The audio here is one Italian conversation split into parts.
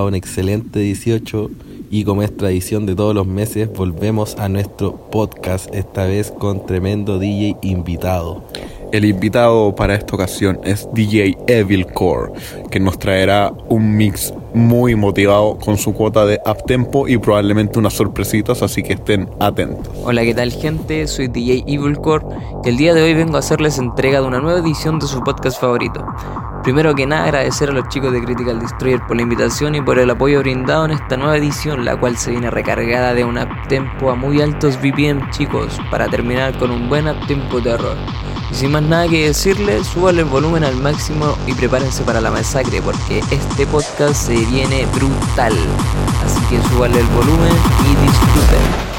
pasado un excelente 18 y como es tradición de todos los meses volvemos a nuestro podcast, esta vez con tremendo DJ invitado. El invitado para esta ocasión es DJ Evil Core, que nos traerá un mix muy motivado con su cuota de uptempo y probablemente unas sorpresitas, así que estén atentos. Hola, ¿qué tal gente? Soy DJ Evilcore y el día de hoy vengo a hacerles entrega de una nueva edición de su podcast favorito. Primero que nada agradecer a los chicos de Critical Destroyer por la invitación y por el apoyo brindado en esta nueva edición, la cual se viene recargada de un uptempo a muy altos BPM chicos, para terminar con un buen uptempo terror. Y sin más nada que decirles, suban el volumen al máximo y prepárense para la masacre porque este podcast se viene brutal. Así que suban el volumen y disfruten.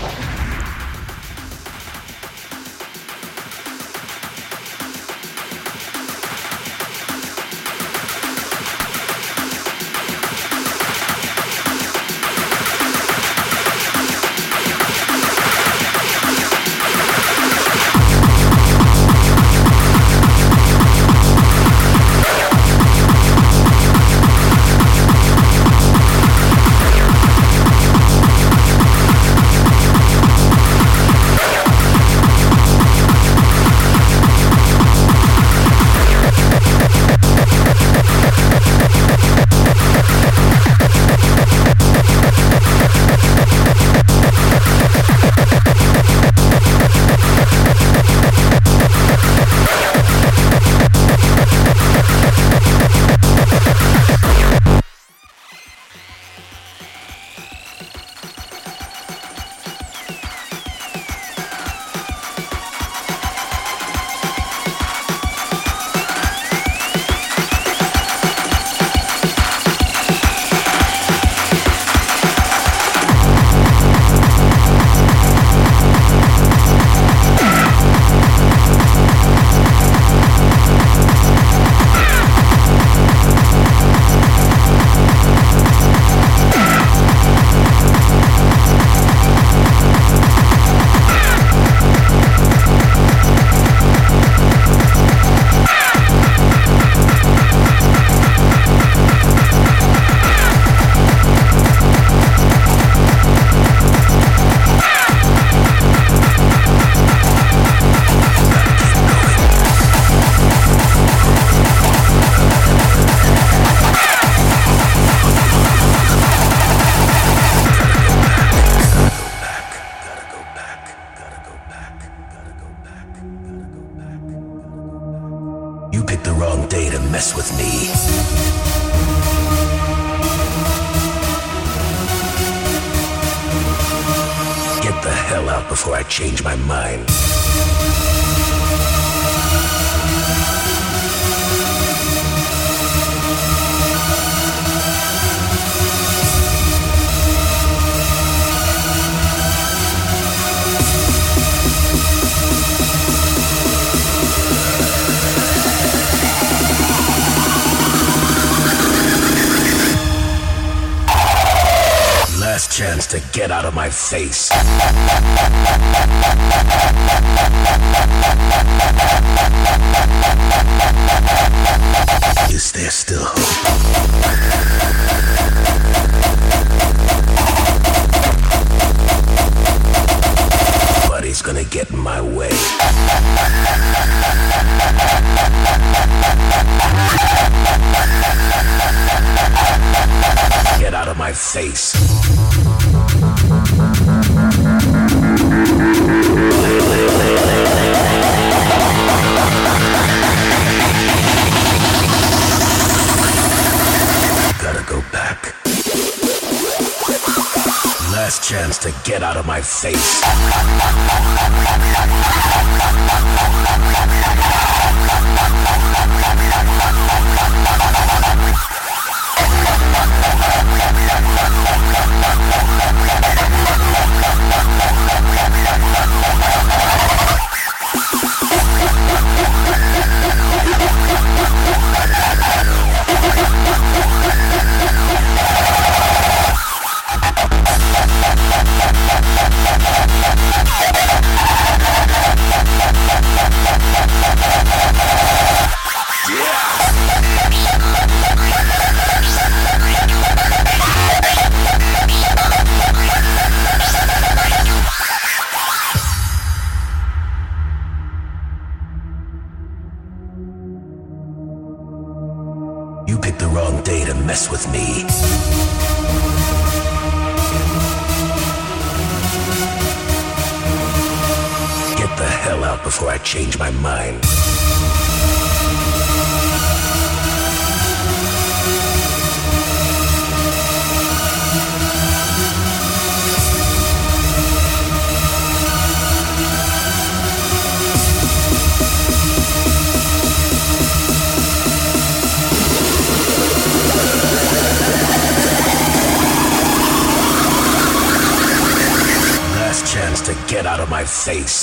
Face. Is there still hope? But he's gonna get in my way. Get out of my face. Chance to get out of my face. Face.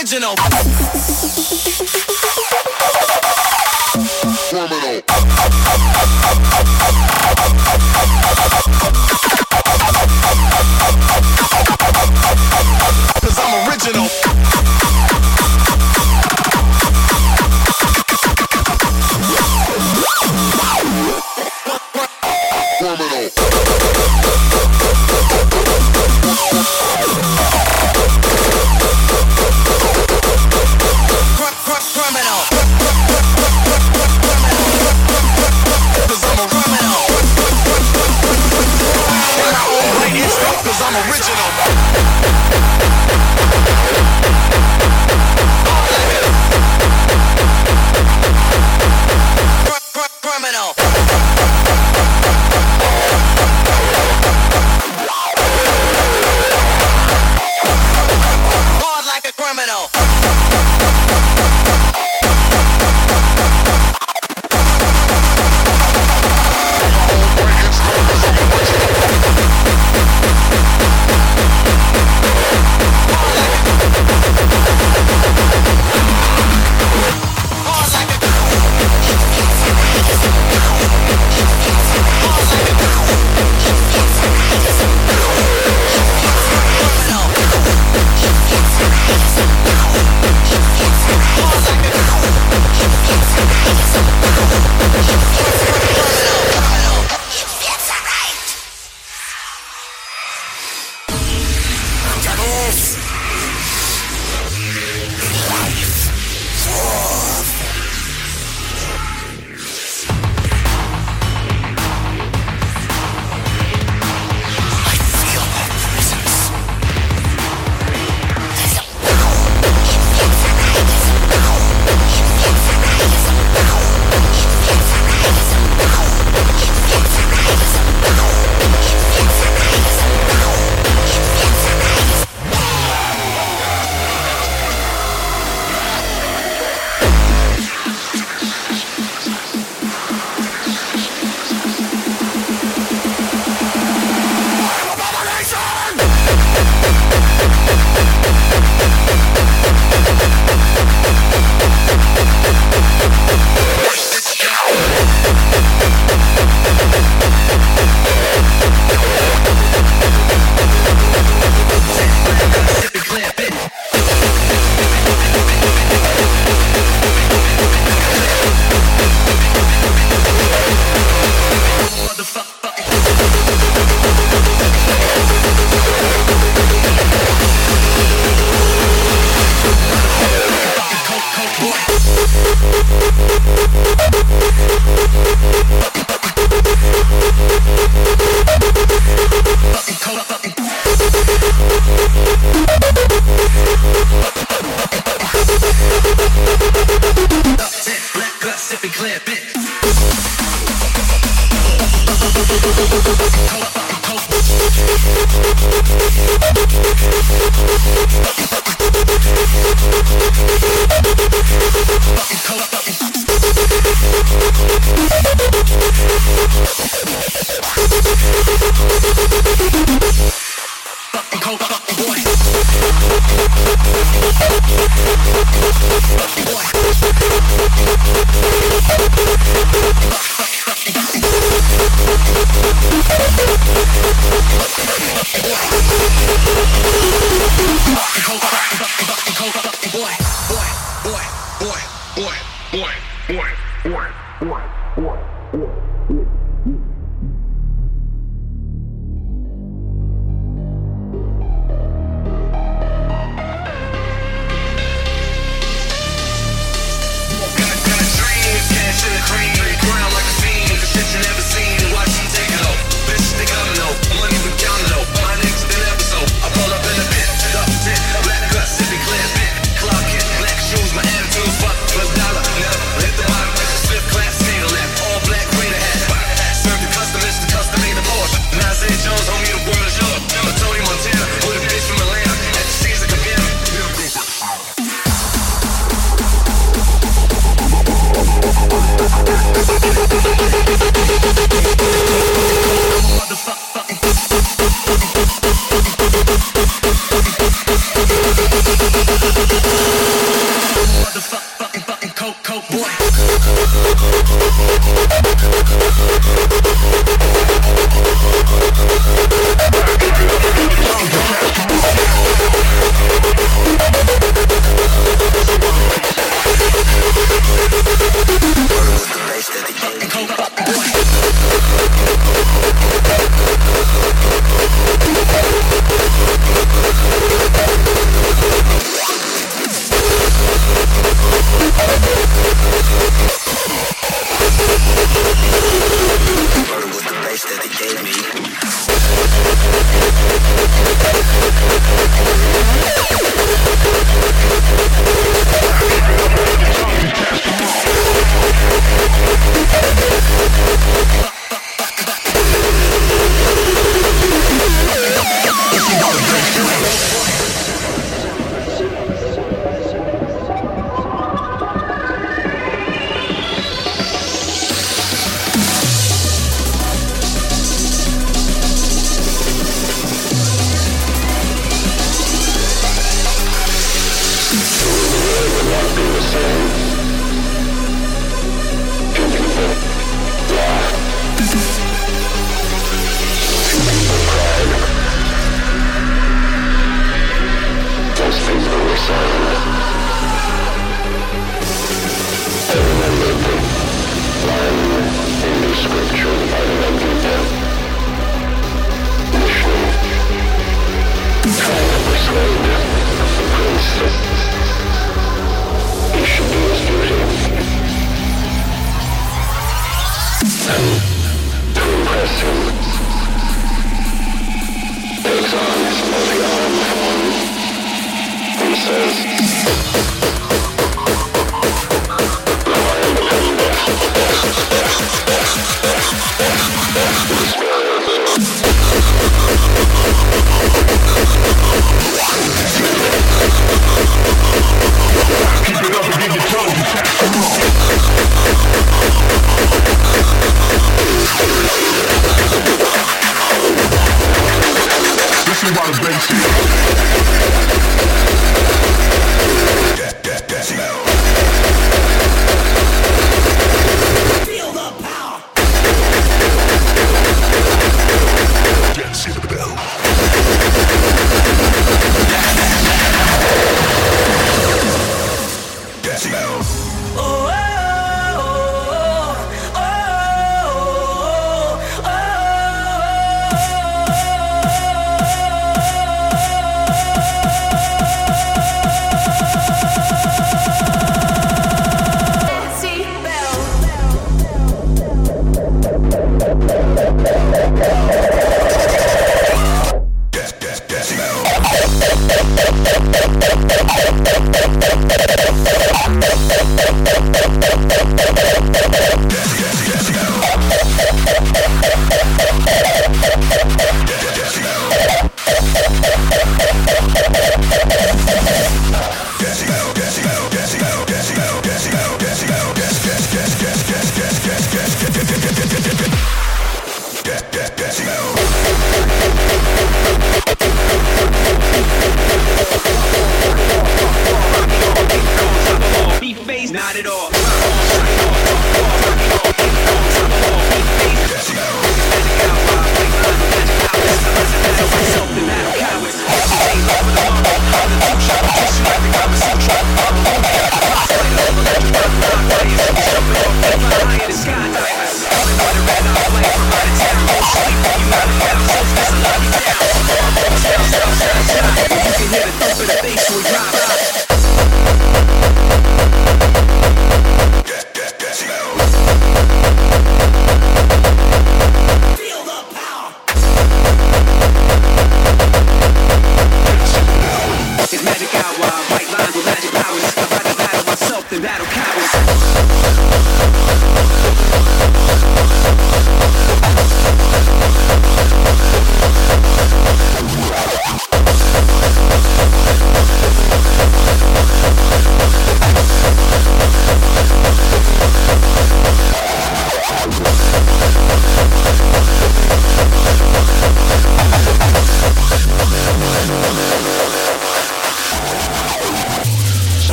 Original.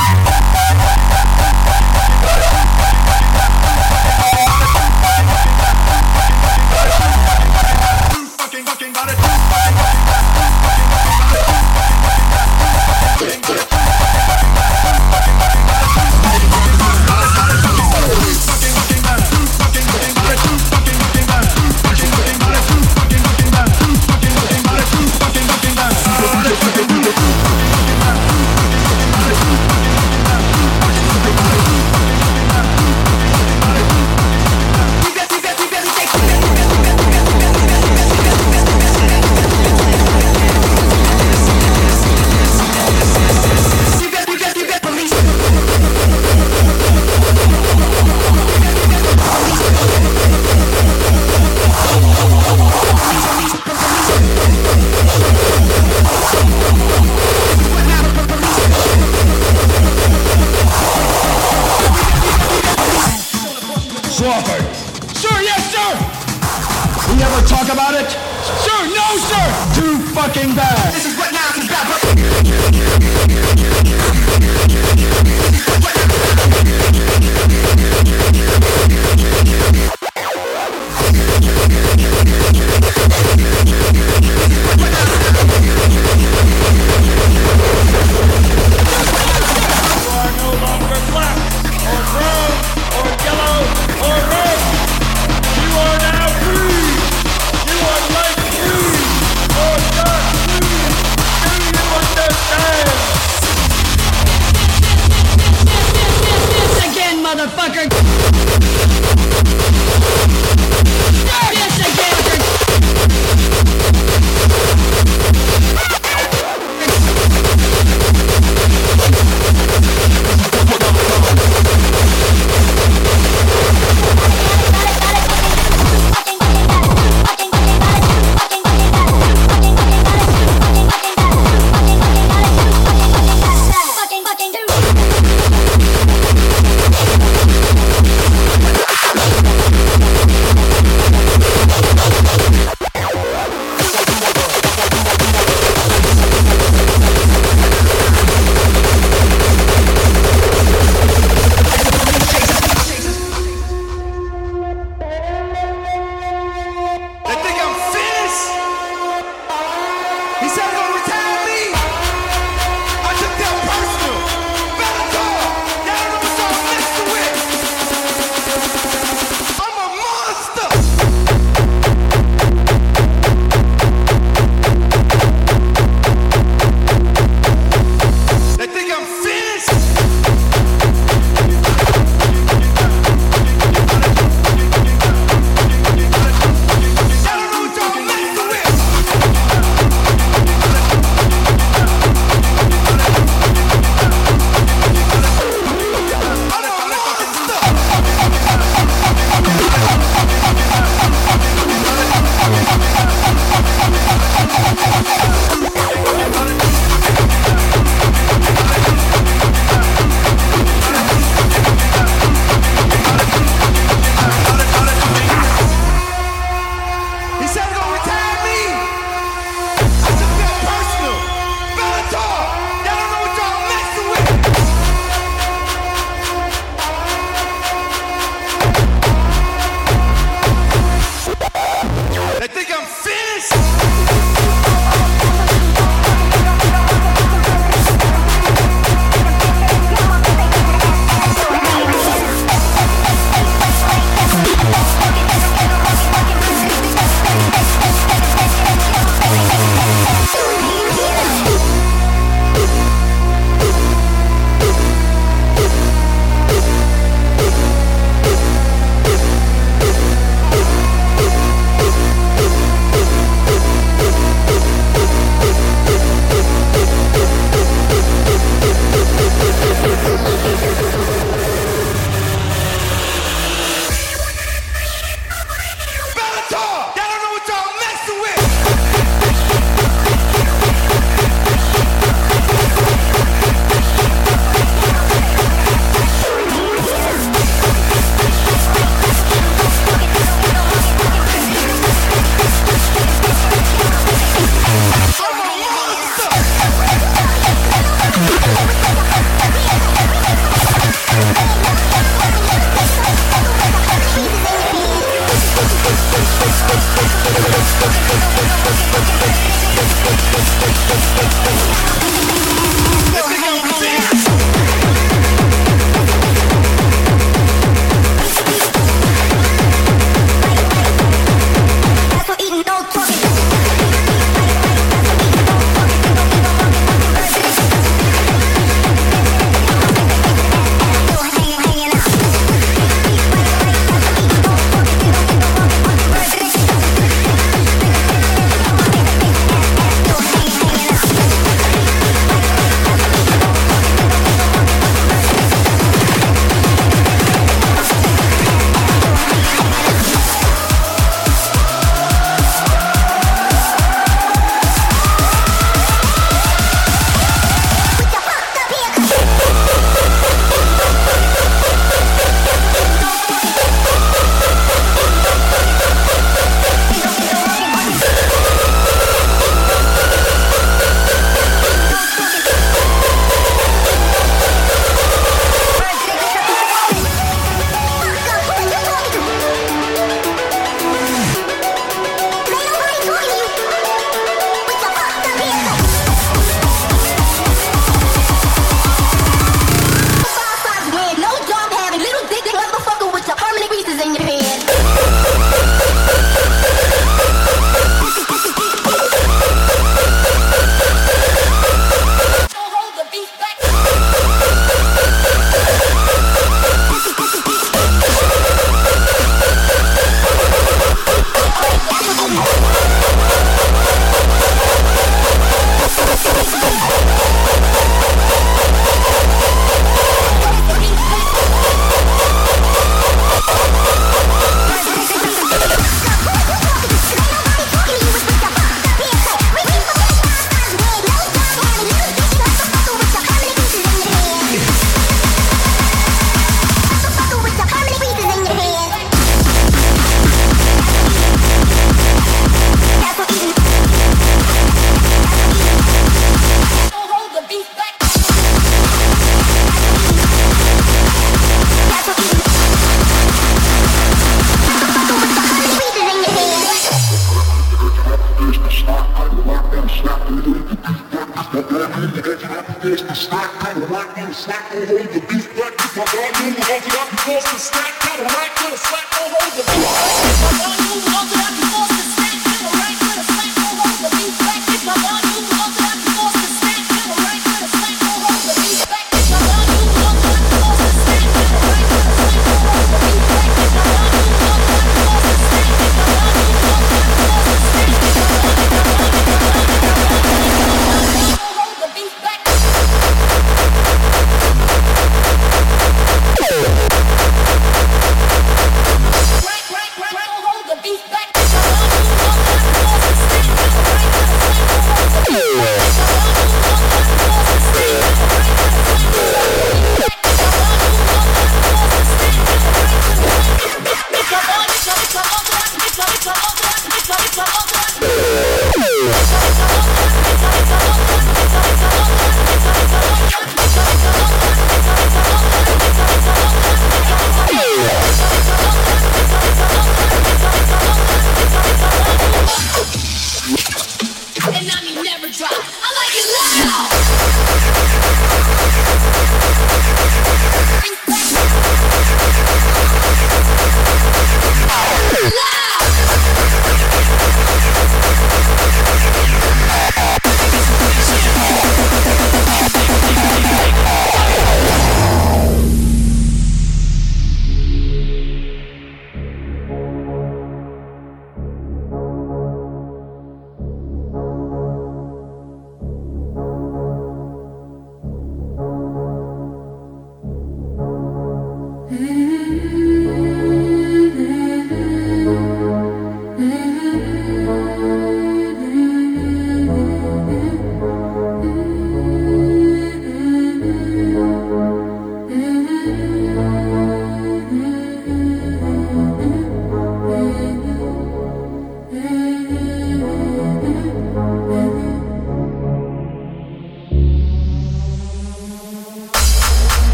Bye.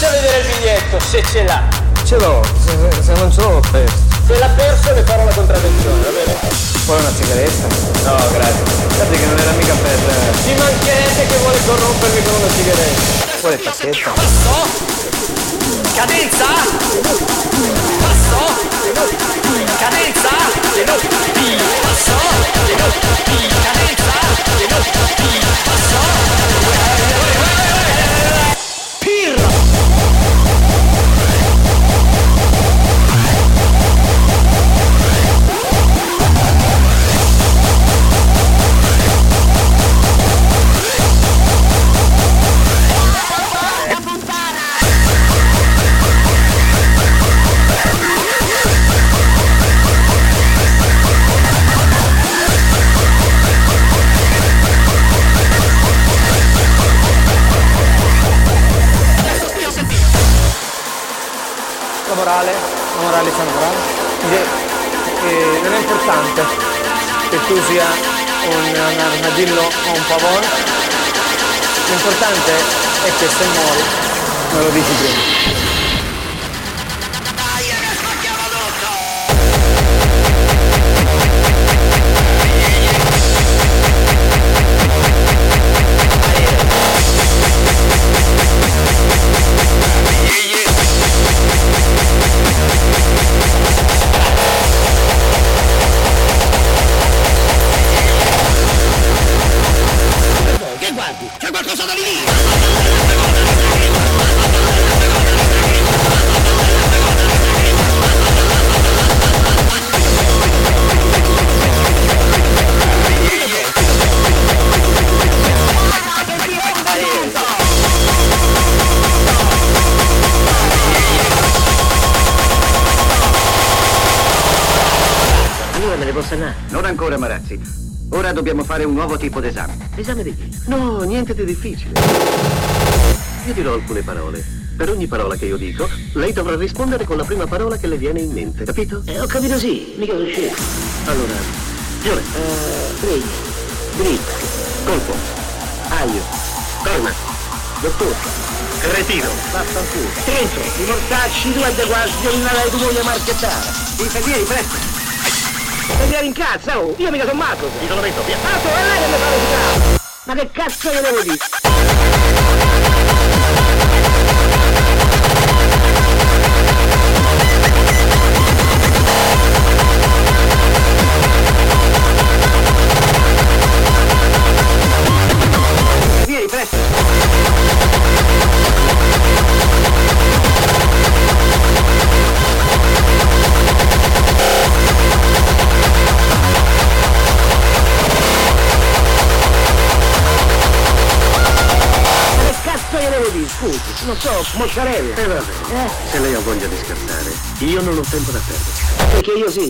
faccia vedere il biglietto, se ce l'ha. Ce l'ho, se, se non ce l'ho l'ho perso. Se l'ha perso le farò la contravvenzione, va bene? Vuole una sigaretta? No, grazie. Guardi che non era mica per... Eh, Ci mancherebbe che vuole corrompermi con una sigaretta. Vuole pacchetto? Passo? Cadenza? Passo? Cadenza? Passo? Cadenza? Passo? Morale, che eh, non è importante che tu sia un, un armadillo o un pavone, l'importante è che se muori me lo dici prima. Fare un nuovo tipo d'esame. Esame di chi? No, niente di difficile. Io dirò alcune parole. Per ogni parola che io dico, lei dovrà rispondere con la prima parola che le viene in mente, capito? Eh, ho capito sì, mica lo scemo. Allora, Giove, eh, Briglia, Dritta, Colpo, Aglio, Corna, Dottore, Cretino, Vaffanculo, Trento, i mortacci, tu e de quasi, una lei marchettare. I taglieri, presto. Taglieri in cazzo, oh! Io mica sono matto! Ti sono detto, via! Tanto è lei che mi fa strade! Ma che cazzo che devo dire? Vieni, presto! Devo dire? Scusi, non so, mozzarella. Eh vabbè, eh? se lei ha voglia di scherzare, io non ho tempo da perdere. Perché io sì.